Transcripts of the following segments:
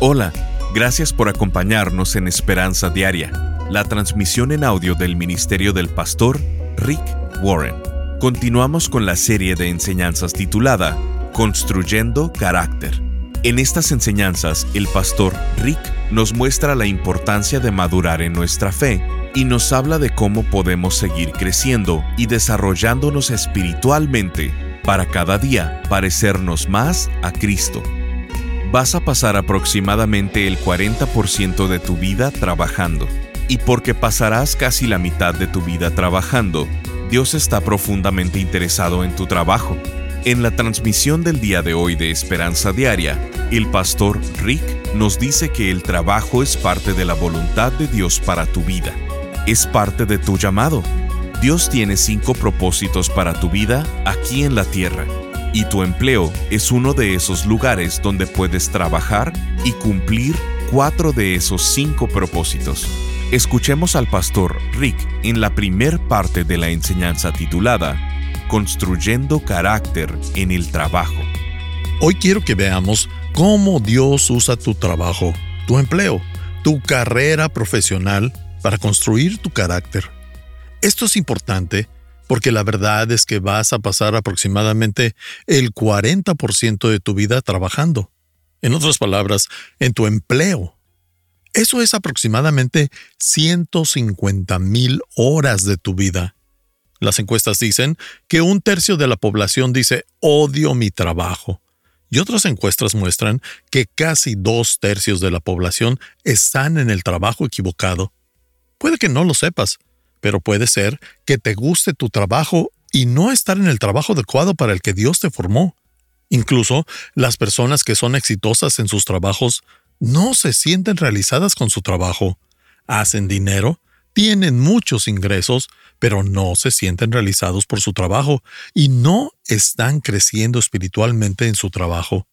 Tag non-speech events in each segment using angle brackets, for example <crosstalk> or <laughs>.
Hola, gracias por acompañarnos en Esperanza Diaria, la transmisión en audio del Ministerio del Pastor Rick Warren. Continuamos con la serie de enseñanzas titulada Construyendo Carácter. En estas enseñanzas, el pastor Rick nos muestra la importancia de madurar en nuestra fe y nos habla de cómo podemos seguir creciendo y desarrollándonos espiritualmente para cada día parecernos más a Cristo vas a pasar aproximadamente el 40% de tu vida trabajando. Y porque pasarás casi la mitad de tu vida trabajando, Dios está profundamente interesado en tu trabajo. En la transmisión del día de hoy de Esperanza Diaria, el pastor Rick nos dice que el trabajo es parte de la voluntad de Dios para tu vida. Es parte de tu llamado. Dios tiene cinco propósitos para tu vida aquí en la tierra y tu empleo es uno de esos lugares donde puedes trabajar y cumplir cuatro de esos cinco propósitos. Escuchemos al pastor Rick en la primer parte de la enseñanza titulada Construyendo carácter en el trabajo. Hoy quiero que veamos cómo Dios usa tu trabajo, tu empleo, tu carrera profesional para construir tu carácter. Esto es importante porque la verdad es que vas a pasar aproximadamente el 40% de tu vida trabajando. En otras palabras, en tu empleo. Eso es aproximadamente 150 mil horas de tu vida. Las encuestas dicen que un tercio de la población dice odio mi trabajo. Y otras encuestas muestran que casi dos tercios de la población están en el trabajo equivocado. Puede que no lo sepas, pero puede ser que te guste tu trabajo y no estar en el trabajo adecuado para el que Dios te formó. Incluso las personas que son exitosas en sus trabajos no se sienten realizadas con su trabajo. Hacen dinero, tienen muchos ingresos, pero no se sienten realizados por su trabajo y no están creciendo espiritualmente en su trabajo.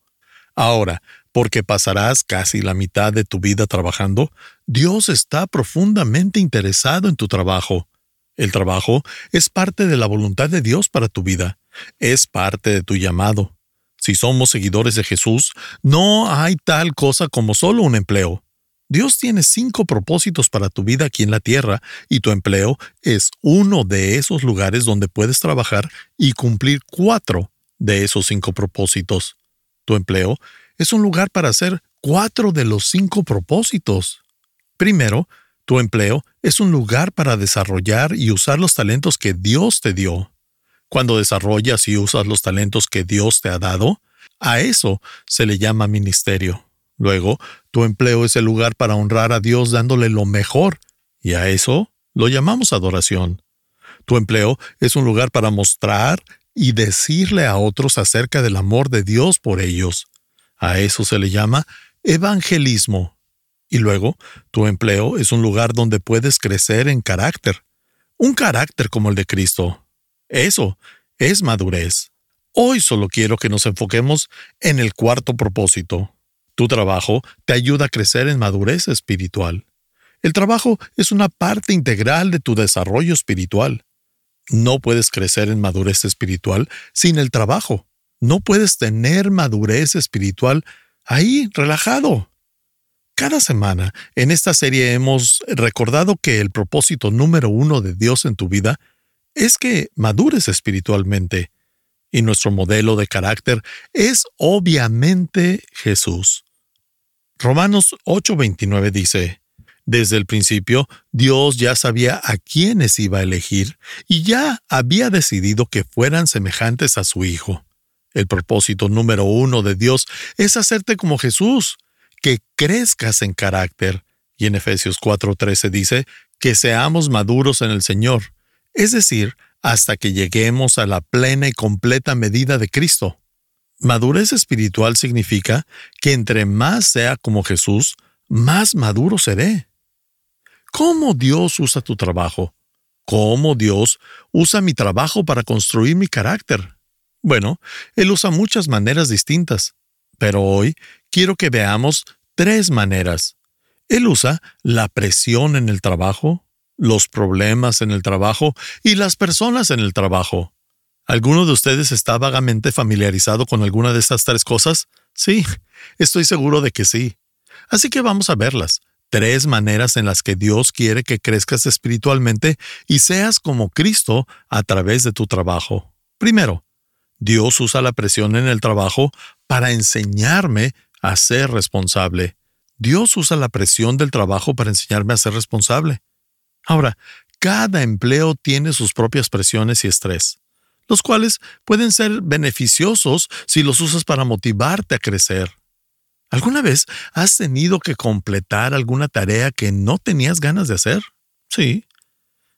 Ahora, porque pasarás casi la mitad de tu vida trabajando, Dios está profundamente interesado en tu trabajo. El trabajo es parte de la voluntad de Dios para tu vida, es parte de tu llamado. Si somos seguidores de Jesús, no hay tal cosa como solo un empleo. Dios tiene cinco propósitos para tu vida aquí en la tierra y tu empleo es uno de esos lugares donde puedes trabajar y cumplir cuatro de esos cinco propósitos. Tu empleo es un lugar para hacer cuatro de los cinco propósitos. Primero, tu empleo es un lugar para desarrollar y usar los talentos que Dios te dio. Cuando desarrollas y usas los talentos que Dios te ha dado, a eso se le llama ministerio. Luego, tu empleo es el lugar para honrar a Dios dándole lo mejor, y a eso lo llamamos adoración. Tu empleo es un lugar para mostrar y decirle a otros acerca del amor de Dios por ellos. A eso se le llama evangelismo. Y luego, tu empleo es un lugar donde puedes crecer en carácter. Un carácter como el de Cristo. Eso es madurez. Hoy solo quiero que nos enfoquemos en el cuarto propósito. Tu trabajo te ayuda a crecer en madurez espiritual. El trabajo es una parte integral de tu desarrollo espiritual. No puedes crecer en madurez espiritual sin el trabajo. No puedes tener madurez espiritual ahí, relajado. Cada semana en esta serie hemos recordado que el propósito número uno de Dios en tu vida es que madures espiritualmente. Y nuestro modelo de carácter es obviamente Jesús. Romanos 8:29 dice, Desde el principio, Dios ya sabía a quiénes iba a elegir y ya había decidido que fueran semejantes a su Hijo. El propósito número uno de Dios es hacerte como Jesús, que crezcas en carácter. Y en Efesios 4:13 dice, que seamos maduros en el Señor, es decir, hasta que lleguemos a la plena y completa medida de Cristo. Madurez espiritual significa que entre más sea como Jesús, más maduro seré. ¿Cómo Dios usa tu trabajo? ¿Cómo Dios usa mi trabajo para construir mi carácter? Bueno, él usa muchas maneras distintas, pero hoy quiero que veamos tres maneras. Él usa la presión en el trabajo, los problemas en el trabajo y las personas en el trabajo. ¿Alguno de ustedes está vagamente familiarizado con alguna de estas tres cosas? Sí, estoy seguro de que sí. Así que vamos a verlas. Tres maneras en las que Dios quiere que crezcas espiritualmente y seas como Cristo a través de tu trabajo. Primero, Dios usa la presión en el trabajo para enseñarme a ser responsable. Dios usa la presión del trabajo para enseñarme a ser responsable. Ahora, cada empleo tiene sus propias presiones y estrés, los cuales pueden ser beneficiosos si los usas para motivarte a crecer. ¿Alguna vez has tenido que completar alguna tarea que no tenías ganas de hacer? Sí.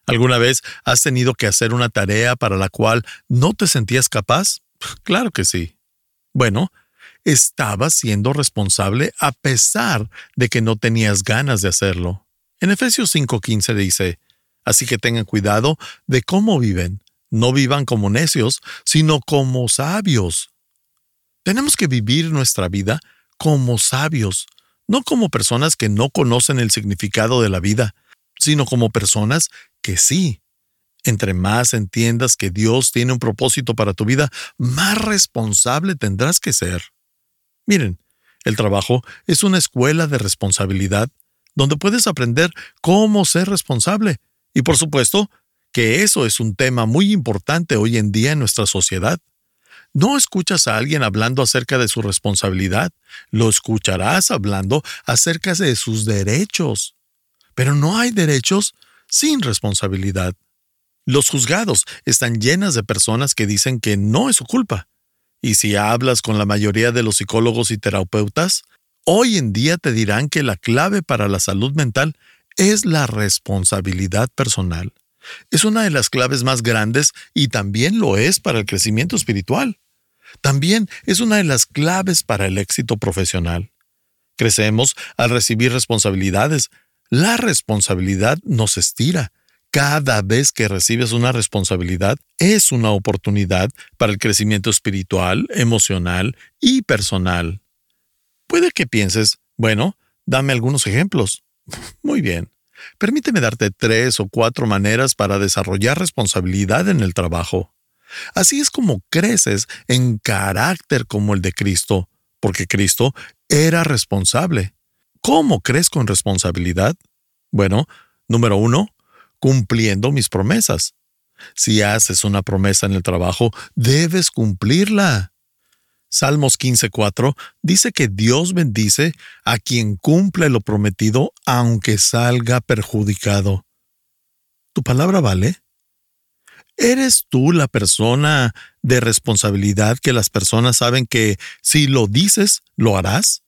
¿Alguna vez has tenido que hacer una tarea para la cual no te sentías capaz? <laughs> Claro que sí. Bueno, estabas siendo responsable a pesar de que no tenías ganas de hacerlo. En Efesios 5:15 dice, Así que tengan cuidado de cómo viven. No vivan como necios, sino como sabios. Tenemos que vivir nuestra vida como sabios, no como personas que no conocen el significado de la vida, sino como personas que sí. Entre más entiendas que Dios tiene un propósito para tu vida, más responsable tendrás que ser. Miren, el trabajo es una escuela de responsabilidad donde puedes aprender cómo ser responsable. Y por supuesto, que eso es un tema muy importante hoy en día en nuestra sociedad. No escuchas a alguien hablando acerca de su responsabilidad, lo escucharás hablando acerca de sus derechos. Pero no hay derechos sin responsabilidad. Los juzgados están llenas de personas que dicen que no es su culpa. Y si hablas con la mayoría de los psicólogos y terapeutas, hoy en día te dirán que la clave para la salud mental es la responsabilidad personal. Es una de las claves más grandes y también lo es para el crecimiento espiritual. También es una de las claves para el éxito profesional. Crecemos al recibir responsabilidades. La responsabilidad nos estira, cada vez que recibes una responsabilidad es una oportunidad para el crecimiento espiritual, emocional y personal. Puede que pienses, bueno, dame algunos ejemplos. <laughs> Muy bien. Permíteme darte tres o cuatro maneras para desarrollar responsabilidad en el trabajo. Así es como creces en carácter como el de Cristo, porque Cristo era responsable. ¿Cómo crezco en responsabilidad? Bueno, número uno, cumpliendo mis promesas. Si haces una promesa en el trabajo, debes cumplirla. Salmos 15:4 dice que Dios bendice a quien cumple lo prometido aunque salga perjudicado. ¿Tu palabra vale? ¿Eres tú la persona de responsabilidad que las personas saben que si lo dices, lo harás?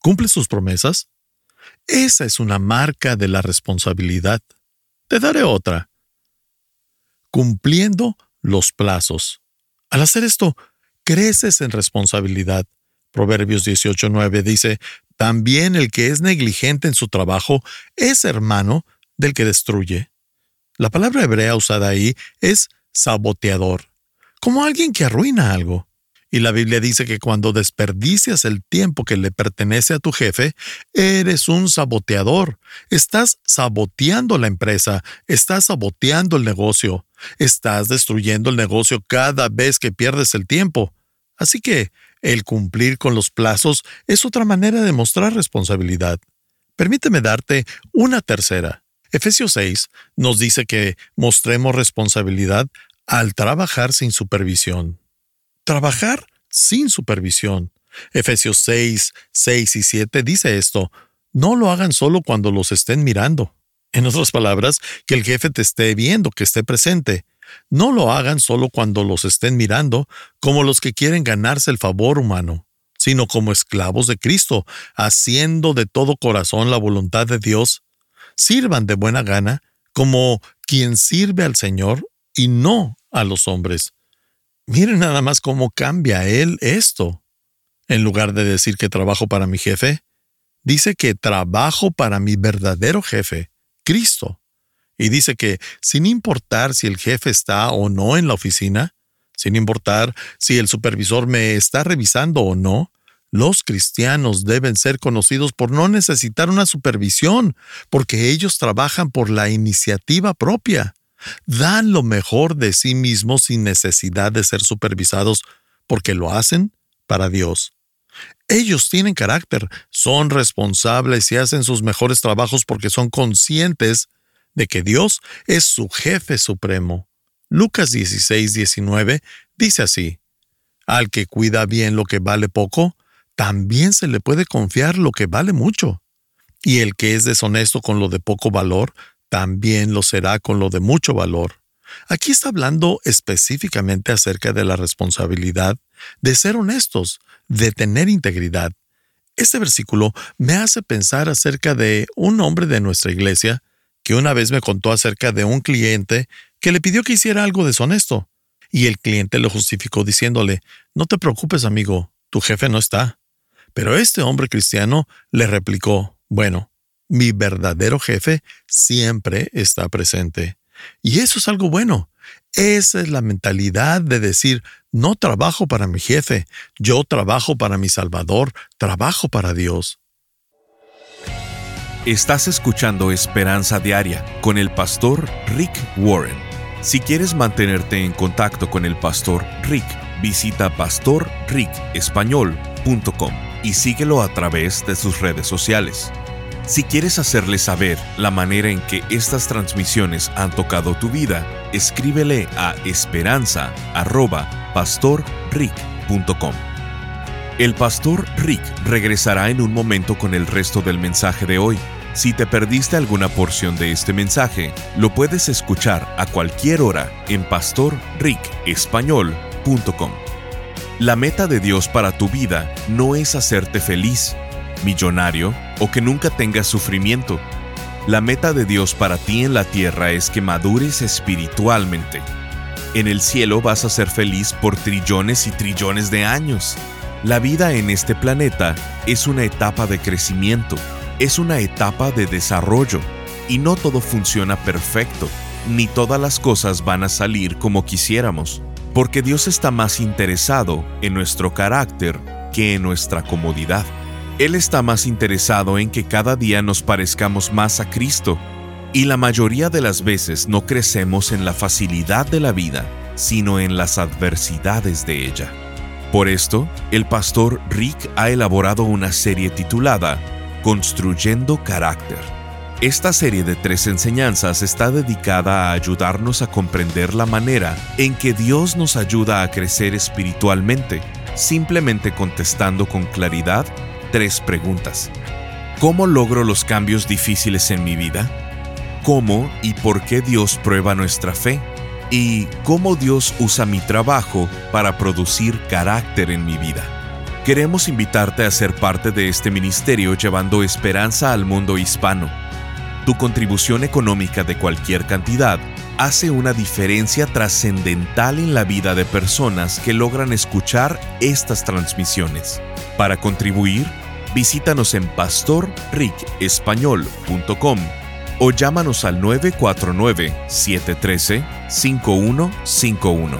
¿Cumples sus promesas? Esa es una marca de la responsabilidad. Te daré otra. Cumpliendo los plazos. Al hacer esto, creces en responsabilidad. Proverbios 18:9 dice, también el que es negligente en su trabajo es hermano del que destruye. La palabra hebrea usada ahí es saboteador, como alguien que arruina algo. Y la Biblia dice que cuando desperdicias el tiempo que le pertenece a tu jefe, eres un saboteador. Estás saboteando la empresa, estás saboteando el negocio, estás destruyendo el negocio cada vez que pierdes el tiempo. Así que el cumplir con los plazos es otra manera de mostrar responsabilidad. Permíteme darte una tercera. Efesios 6 nos dice que mostremos responsabilidad al trabajar sin supervisión trabajar sin supervisión. Efesios 6, 6 y 7 dice esto, no lo hagan solo cuando los estén mirando. En otras palabras, que el jefe te esté viendo, que esté presente. No lo hagan solo cuando los estén mirando, como los que quieren ganarse el favor humano, sino como esclavos de Cristo, haciendo de todo corazón la voluntad de Dios. Sirvan de buena gana, como quien sirve al Señor y no a los hombres Miren nada más cómo cambia él esto. En lugar de decir que trabajo para mi jefe, dice que trabajo para mi verdadero jefe, Cristo. Y dice que sin importar si el jefe está o no en la oficina, sin importar si el supervisor me está revisando o no, los cristianos deben ser conocidos por no necesitar una supervisión, porque ellos trabajan por la iniciativa propia dan lo mejor de sí mismos sin necesidad de ser supervisados porque lo hacen para Dios. Ellos tienen carácter, son responsables y hacen sus mejores trabajos porque son conscientes de que Dios es su jefe supremo. Lucas 16, 19 dice así, Al que cuida bien lo que vale poco, también se le puede confiar lo que vale mucho. Y el que es deshonesto con lo de poco valor, también lo será con lo de mucho valor. Aquí está hablando específicamente acerca de la responsabilidad de ser honestos, de tener integridad. Este versículo me hace pensar acerca de un hombre de nuestra iglesia que una vez me contó acerca de un cliente que le pidió que hiciera algo deshonesto. Y el cliente lo justificó diciéndole, No te preocupes, amigo, tu jefe no está. Pero este hombre cristiano le replicó, Bueno, mi verdadero jefe siempre está presente. Y eso es algo bueno. Esa es la mentalidad de decir, no trabajo para mi jefe, yo trabajo para mi Salvador, trabajo para Dios. Estás escuchando Esperanza Diaria con el pastor Rick Warren. Si quieres mantenerte en contacto con el pastor Rick, visita pastorricespañol.com y síguelo a través de sus redes sociales. Si quieres hacerle saber la manera en que estas transmisiones han tocado tu vida, escríbele a esperanza.pastorrick.com. El pastor Rick regresará en un momento con el resto del mensaje de hoy. Si te perdiste alguna porción de este mensaje, lo puedes escuchar a cualquier hora en pastorricespañol.com. La meta de Dios para tu vida no es hacerte feliz, millonario o que nunca tengas sufrimiento. La meta de Dios para ti en la tierra es que madures espiritualmente. En el cielo vas a ser feliz por trillones y trillones de años. La vida en este planeta es una etapa de crecimiento, es una etapa de desarrollo, y no todo funciona perfecto, ni todas las cosas van a salir como quisiéramos, porque Dios está más interesado en nuestro carácter que en nuestra comodidad. Él está más interesado en que cada día nos parezcamos más a Cristo, y la mayoría de las veces no crecemos en la facilidad de la vida, sino en las adversidades de ella. Por esto, el pastor Rick ha elaborado una serie titulada Construyendo Carácter. Esta serie de tres enseñanzas está dedicada a ayudarnos a comprender la manera en que Dios nos ayuda a crecer espiritualmente, simplemente contestando con claridad tres preguntas. ¿Cómo logro los cambios difíciles en mi vida? ¿Cómo y por qué Dios prueba nuestra fe? ¿Y cómo Dios usa mi trabajo para producir carácter en mi vida? Queremos invitarte a ser parte de este ministerio llevando esperanza al mundo hispano. Tu contribución económica de cualquier cantidad hace una diferencia trascendental en la vida de personas que logran escuchar estas transmisiones. Para contribuir, visítanos en pastorricespañol.com o llámanos al 949-713-5151.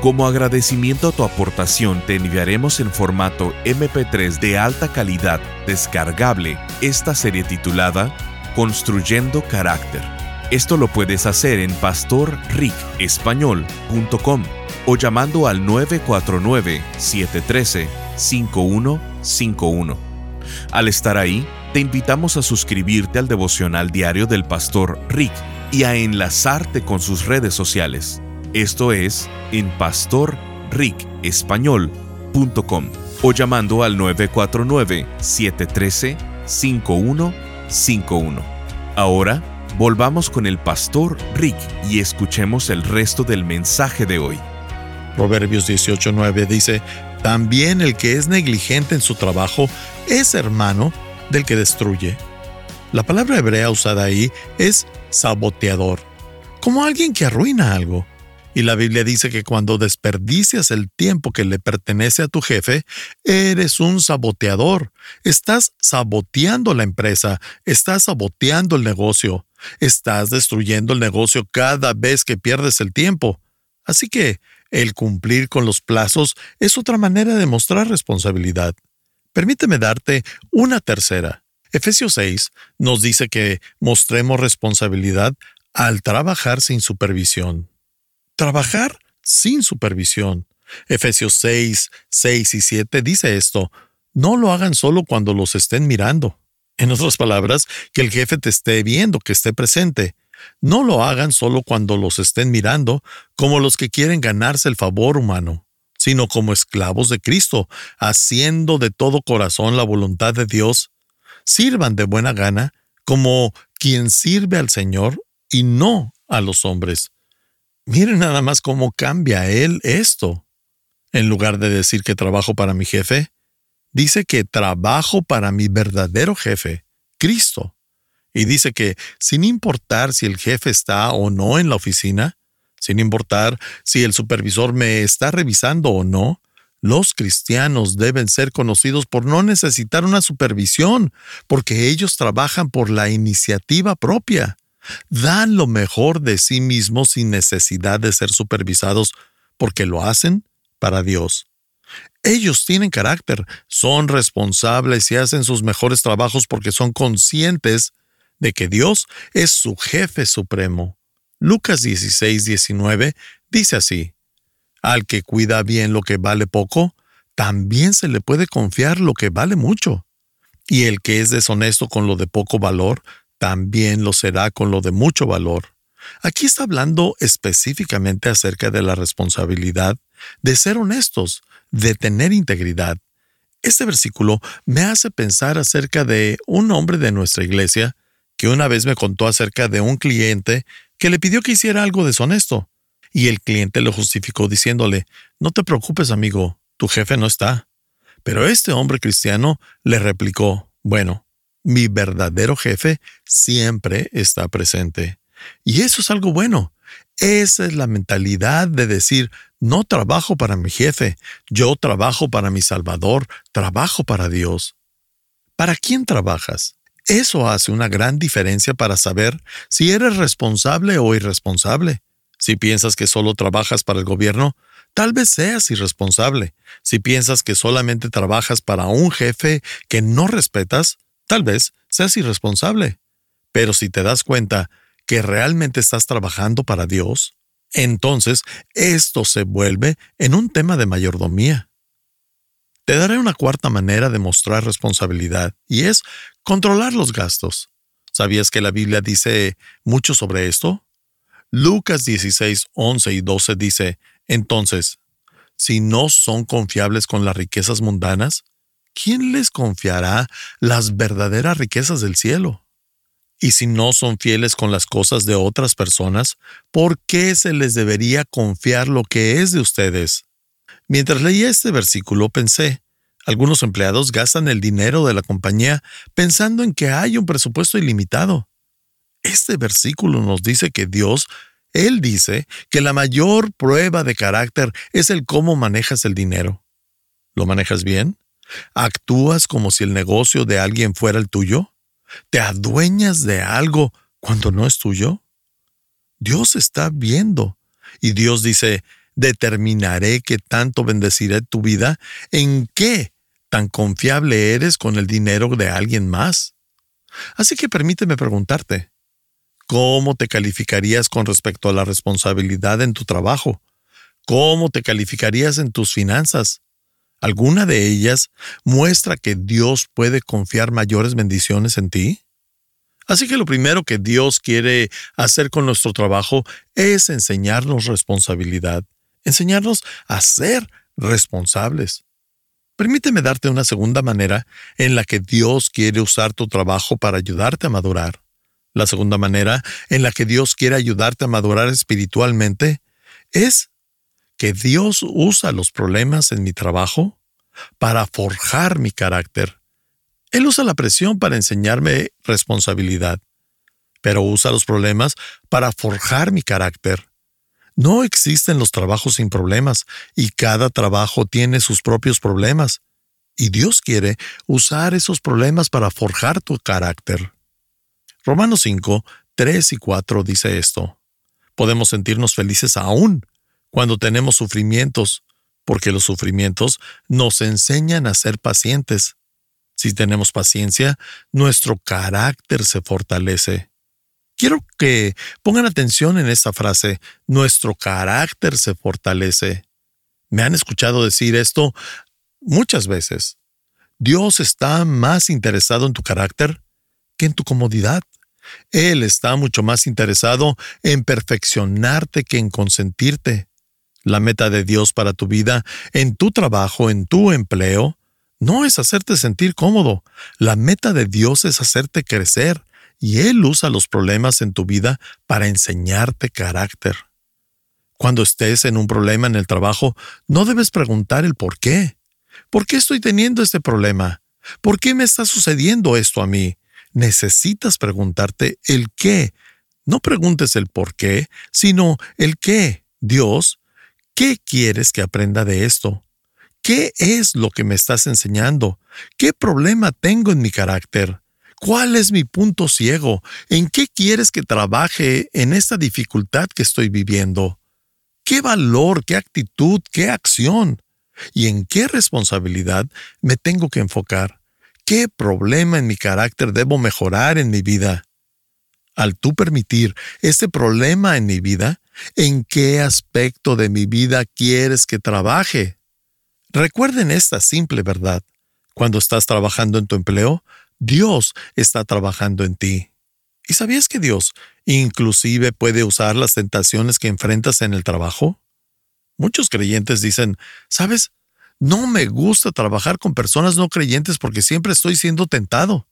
Como agradecimiento a tu aportación te enviaremos en formato MP3 de alta calidad descargable esta serie titulada Construyendo Carácter. Esto lo puedes hacer en pastorricespañol.com o llamando al 949-713-5151. Al estar ahí, te invitamos a suscribirte al devocional diario del pastor Rick y a enlazarte con sus redes sociales. Esto es en pastorricespañol.com o llamando al 949-713-5151. Ahora, volvamos con el pastor Rick y escuchemos el resto del mensaje de hoy. Proverbios 18:9 dice, también el que es negligente en su trabajo es hermano del que destruye. La palabra hebrea usada ahí es saboteador, como alguien que arruina algo. Y la Biblia dice que cuando desperdicias el tiempo que le pertenece a tu jefe, eres un saboteador. Estás saboteando la empresa, estás saboteando el negocio, estás destruyendo el negocio cada vez que pierdes el tiempo. Así que el cumplir con los plazos es otra manera de mostrar responsabilidad. Permíteme darte una tercera. Efesios 6 nos dice que mostremos responsabilidad al trabajar sin supervisión. Trabajar sin supervisión. Efesios 6, 6 y 7 dice esto, no lo hagan solo cuando los estén mirando. En otras palabras, que el jefe te esté viendo, que esté presente. No lo hagan solo cuando los estén mirando, como los que quieren ganarse el favor humano, sino como esclavos de Cristo, haciendo de todo corazón la voluntad de Dios. Sirvan de buena gana, como quien sirve al Señor y no a los hombres. Miren nada más cómo cambia él esto. En lugar de decir que trabajo para mi jefe, dice que trabajo para mi verdadero jefe, Cristo. Y dice que sin importar si el jefe está o no en la oficina, sin importar si el supervisor me está revisando o no, los cristianos deben ser conocidos por no necesitar una supervisión, porque ellos trabajan por la iniciativa propia. Dan lo mejor de sí mismos sin necesidad de ser supervisados, porque lo hacen para Dios. Ellos tienen carácter, son responsables y hacen sus mejores trabajos porque son conscientes de que Dios es su jefe supremo. Lucas 16, 19 dice así, Al que cuida bien lo que vale poco, también se le puede confiar lo que vale mucho. Y el que es deshonesto con lo de poco valor, también lo será con lo de mucho valor. Aquí está hablando específicamente acerca de la responsabilidad de ser honestos, de tener integridad. Este versículo me hace pensar acerca de un hombre de nuestra iglesia que una vez me contó acerca de un cliente que le pidió que hiciera algo deshonesto. Y el cliente lo justificó diciéndole, No te preocupes, amigo, tu jefe no está. Pero este hombre cristiano le replicó, Bueno, mi verdadero jefe siempre está presente. Y eso es algo bueno. Esa es la mentalidad de decir, no trabajo para mi jefe, yo trabajo para mi Salvador, trabajo para Dios. ¿Para quién trabajas? Eso hace una gran diferencia para saber si eres responsable o irresponsable. Si piensas que solo trabajas para el gobierno, tal vez seas irresponsable. Si piensas que solamente trabajas para un jefe que no respetas, tal vez seas irresponsable. Pero si te das cuenta que realmente estás trabajando para Dios, entonces esto se vuelve en un tema de mayordomía. Te daré una cuarta manera de mostrar responsabilidad, y es controlar los gastos. ¿Sabías que la Biblia dice mucho sobre esto? Lucas 16, 11 y 12 dice, entonces, si no son confiables con las riquezas mundanas, ¿quién les confiará las verdaderas riquezas del cielo? Y si no son fieles con las cosas de otras personas, ¿por qué se les debería confiar lo que es de ustedes? Mientras leía este versículo pensé, algunos empleados gastan el dinero de la compañía pensando en que hay un presupuesto ilimitado. Este versículo nos dice que Dios, Él dice que la mayor prueba de carácter es el cómo manejas el dinero. ¿Lo manejas bien? ¿Actúas como si el negocio de alguien fuera el tuyo? ¿Te adueñas de algo cuando no es tuyo? Dios está viendo y Dios dice, determinaré que tanto bendeciré tu vida en qué tan confiable eres con el dinero de alguien más. Así que permíteme preguntarte, ¿cómo te calificarías con respecto a la responsabilidad en tu trabajo? ¿Cómo te calificarías en tus finanzas? ¿Alguna de ellas muestra que Dios puede confiar mayores bendiciones en ti? Así que lo primero que Dios quiere hacer con nuestro trabajo es enseñarnos responsabilidad, enseñarnos a ser responsables. Permíteme darte una segunda manera en la que Dios quiere usar tu trabajo para ayudarte a madurar. La segunda manera en la que Dios quiere ayudarte a madurar espiritualmente es que Dios usa los problemas en mi trabajo para forjar mi carácter. Él usa la presión para enseñarme responsabilidad, pero usa los problemas para forjar mi carácter. No existen los trabajos sin problemas, y cada trabajo tiene sus propios problemas, y Dios quiere usar esos problemas para forjar tu carácter. Romanos 5, 3 y 4 dice esto. Podemos sentirnos felices aún cuando tenemos sufrimientos, porque los sufrimientos nos enseñan a ser pacientes. Si tenemos paciencia, nuestro carácter se fortalece. Quiero que pongan atención en esta frase, nuestro carácter se fortalece. Me han escuchado decir esto muchas veces. Dios está más interesado en tu carácter que en tu comodidad. Él está mucho más interesado en perfeccionarte que en consentirte. La meta de Dios para tu vida, en tu trabajo, en tu empleo, no es hacerte sentir cómodo. La meta de Dios es hacerte crecer, y Él usa los problemas en tu vida para enseñarte carácter. Cuando estés en un problema en el trabajo, no debes preguntar el por qué. ¿Por qué estoy teniendo este problema? ¿Por qué me está sucediendo esto a mí? Necesitas preguntarte el qué. No preguntes el por qué, sino el qué. Dios, ¿qué quieres que aprenda de esto? ¿Qué es lo que me estás enseñando? ¿Qué problema tengo en mi carácter? ¿Cuál es mi punto ciego? ¿En qué quieres que trabaje en esta dificultad que estoy viviendo? ¿Qué valor, qué actitud, qué acción? ¿Y en qué responsabilidad me tengo que enfocar? ¿Qué problema en mi carácter debo mejorar en mi vida? Al tú permitir este problema en mi vida, ¿en qué aspecto de mi vida quieres que trabaje? Recuerden esta simple verdad. Cuando estás trabajando en tu empleo, Dios está trabajando en ti. ¿Y sabías que Dios inclusive puede usar las tentaciones que enfrentas en el trabajo? Muchos creyentes dicen, ¿sabes? No me gusta trabajar con personas no creyentes porque siempre estoy siendo tentado.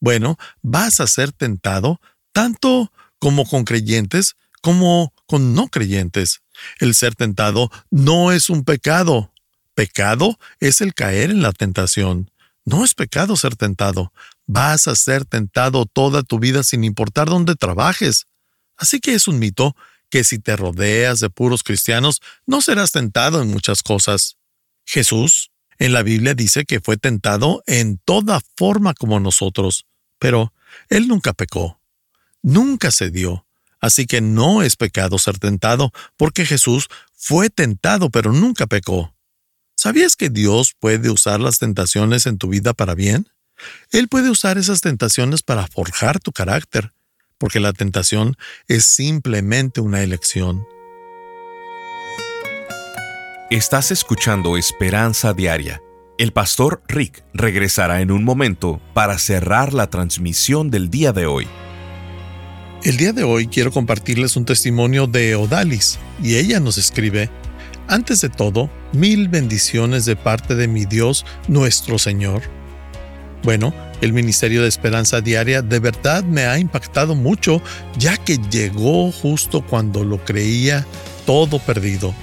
Bueno, vas a ser tentado tanto como con creyentes como con no creyentes. El ser tentado no es un pecado. Pecado es el caer en la tentación. No es pecado ser tentado. Vas a ser tentado toda tu vida sin importar dónde trabajes. Así que es un mito que si te rodeas de puros cristianos, no serás tentado en muchas cosas. Jesús, en la Biblia dice que fue tentado en toda forma como nosotros, pero Él nunca pecó. Nunca se dio. Así que no es pecado ser tentado, porque Jesús fue tentado, pero nunca pecó. ¿Sabías que Dios puede usar las tentaciones en tu vida para bien? Él puede usar esas tentaciones para forjar tu carácter, porque la tentación es simplemente una elección. Estás escuchando Esperanza Diaria. El pastor Rick regresará en un momento para cerrar la transmisión del día de hoy. El día de hoy quiero compartirles un testimonio de Odalis, y ella nos escribe, antes de todo, mil bendiciones de parte de mi Dios nuestro Señor. Bueno, el Ministerio de Esperanza Diaria de verdad me ha impactado mucho, ya que llegó justo cuando lo creía todo perdido.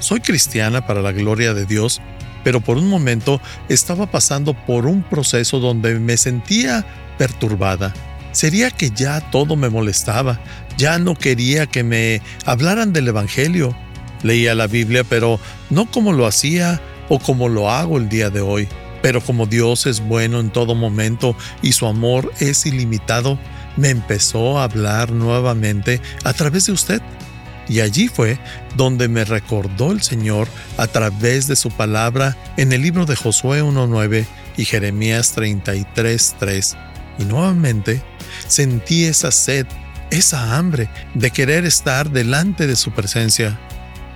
Soy cristiana para la gloria de Dios, pero por un momento estaba pasando por un proceso donde me sentía perturbada. Sería que ya todo me molestaba, ya no quería que me hablaran del Evangelio, Leía la Biblia, pero no como lo hacía o como lo hago el día de hoy. Pero como Dios es bueno en todo momento y su amor es ilimitado, me empezó a hablar nuevamente a través de usted. Y allí fue donde me recordó el Señor a través de su palabra en el libro de Josué 1.9 y Jeremías 33.3. Y nuevamente sentí esa sed, esa hambre de querer estar delante de su presencia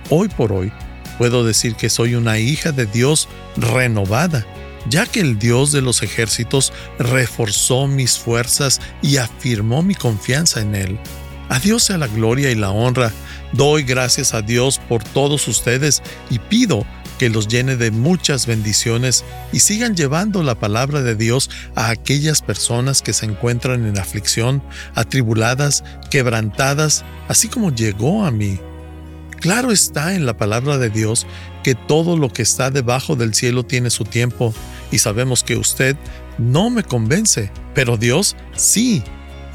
Hoy por hoy, puedo decir que soy una hija de Dios renovada, ya que el Dios de los ejércitos reforzó mis fuerzas y afirmó mi confianza en Él. A Dios sea la gloria y la honra. Doy gracias a Dios por todos ustedes y pido que los llene de muchas bendiciones y sigan llevando la palabra de Dios a aquellas personas que se encuentran en aflicción, atribuladas, quebrantadas, así como llegó a mí. Claro está en la palabra de Dios que todo lo que está debajo del cielo tiene su tiempo y sabemos que usted no me convence, pero Dios sí.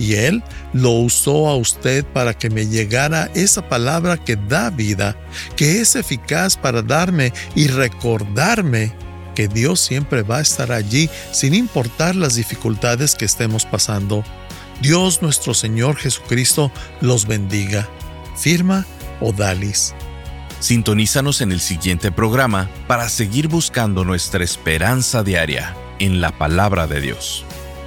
Y Él lo usó a usted para que me llegara esa palabra que da vida, que es eficaz para darme y recordarme que Dios siempre va a estar allí sin importar las dificultades que estemos pasando. Dios nuestro Señor Jesucristo los bendiga. Firma Odalis. Sintonízanos en el siguiente programa para seguir buscando nuestra esperanza diaria en la palabra de Dios.